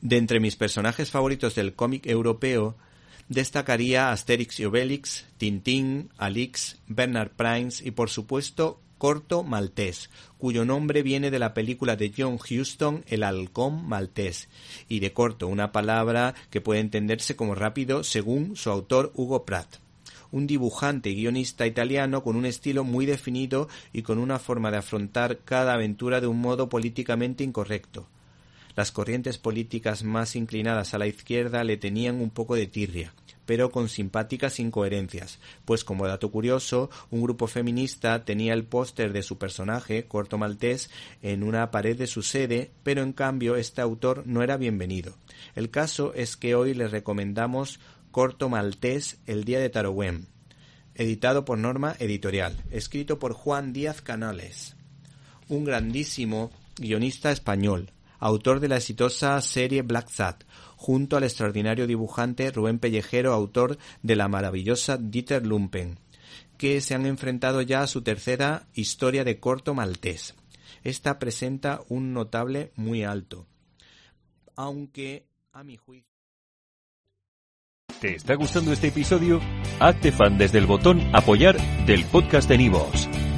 De entre mis personajes favoritos del cómic europeo, destacaría Asterix y Obelix, Tintín, Alix, Bernard Primes y por supuesto Corto Maltés, cuyo nombre viene de la película de John Huston El halcón maltés, y de corto una palabra que puede entenderse como rápido según su autor Hugo Pratt un dibujante y guionista italiano con un estilo muy definido y con una forma de afrontar cada aventura de un modo políticamente incorrecto. Las corrientes políticas más inclinadas a la izquierda le tenían un poco de tirria, pero con simpáticas incoherencias, pues como dato curioso, un grupo feminista tenía el póster de su personaje, Corto Maltés, en una pared de su sede, pero en cambio este autor no era bienvenido. El caso es que hoy le recomendamos Corto Maltés, El Día de Tarouem, editado por Norma Editorial, escrito por Juan Díaz Canales, un grandísimo guionista español, autor de la exitosa serie Black Sat, junto al extraordinario dibujante Rubén Pellejero, autor de la maravillosa Dieter Lumpen, que se han enfrentado ya a su tercera historia de corto maltés. Esta presenta un notable muy alto, aunque a mi juicio. ¿Te está gustando este episodio? Hazte fan desde el botón apoyar del podcast de Nivos.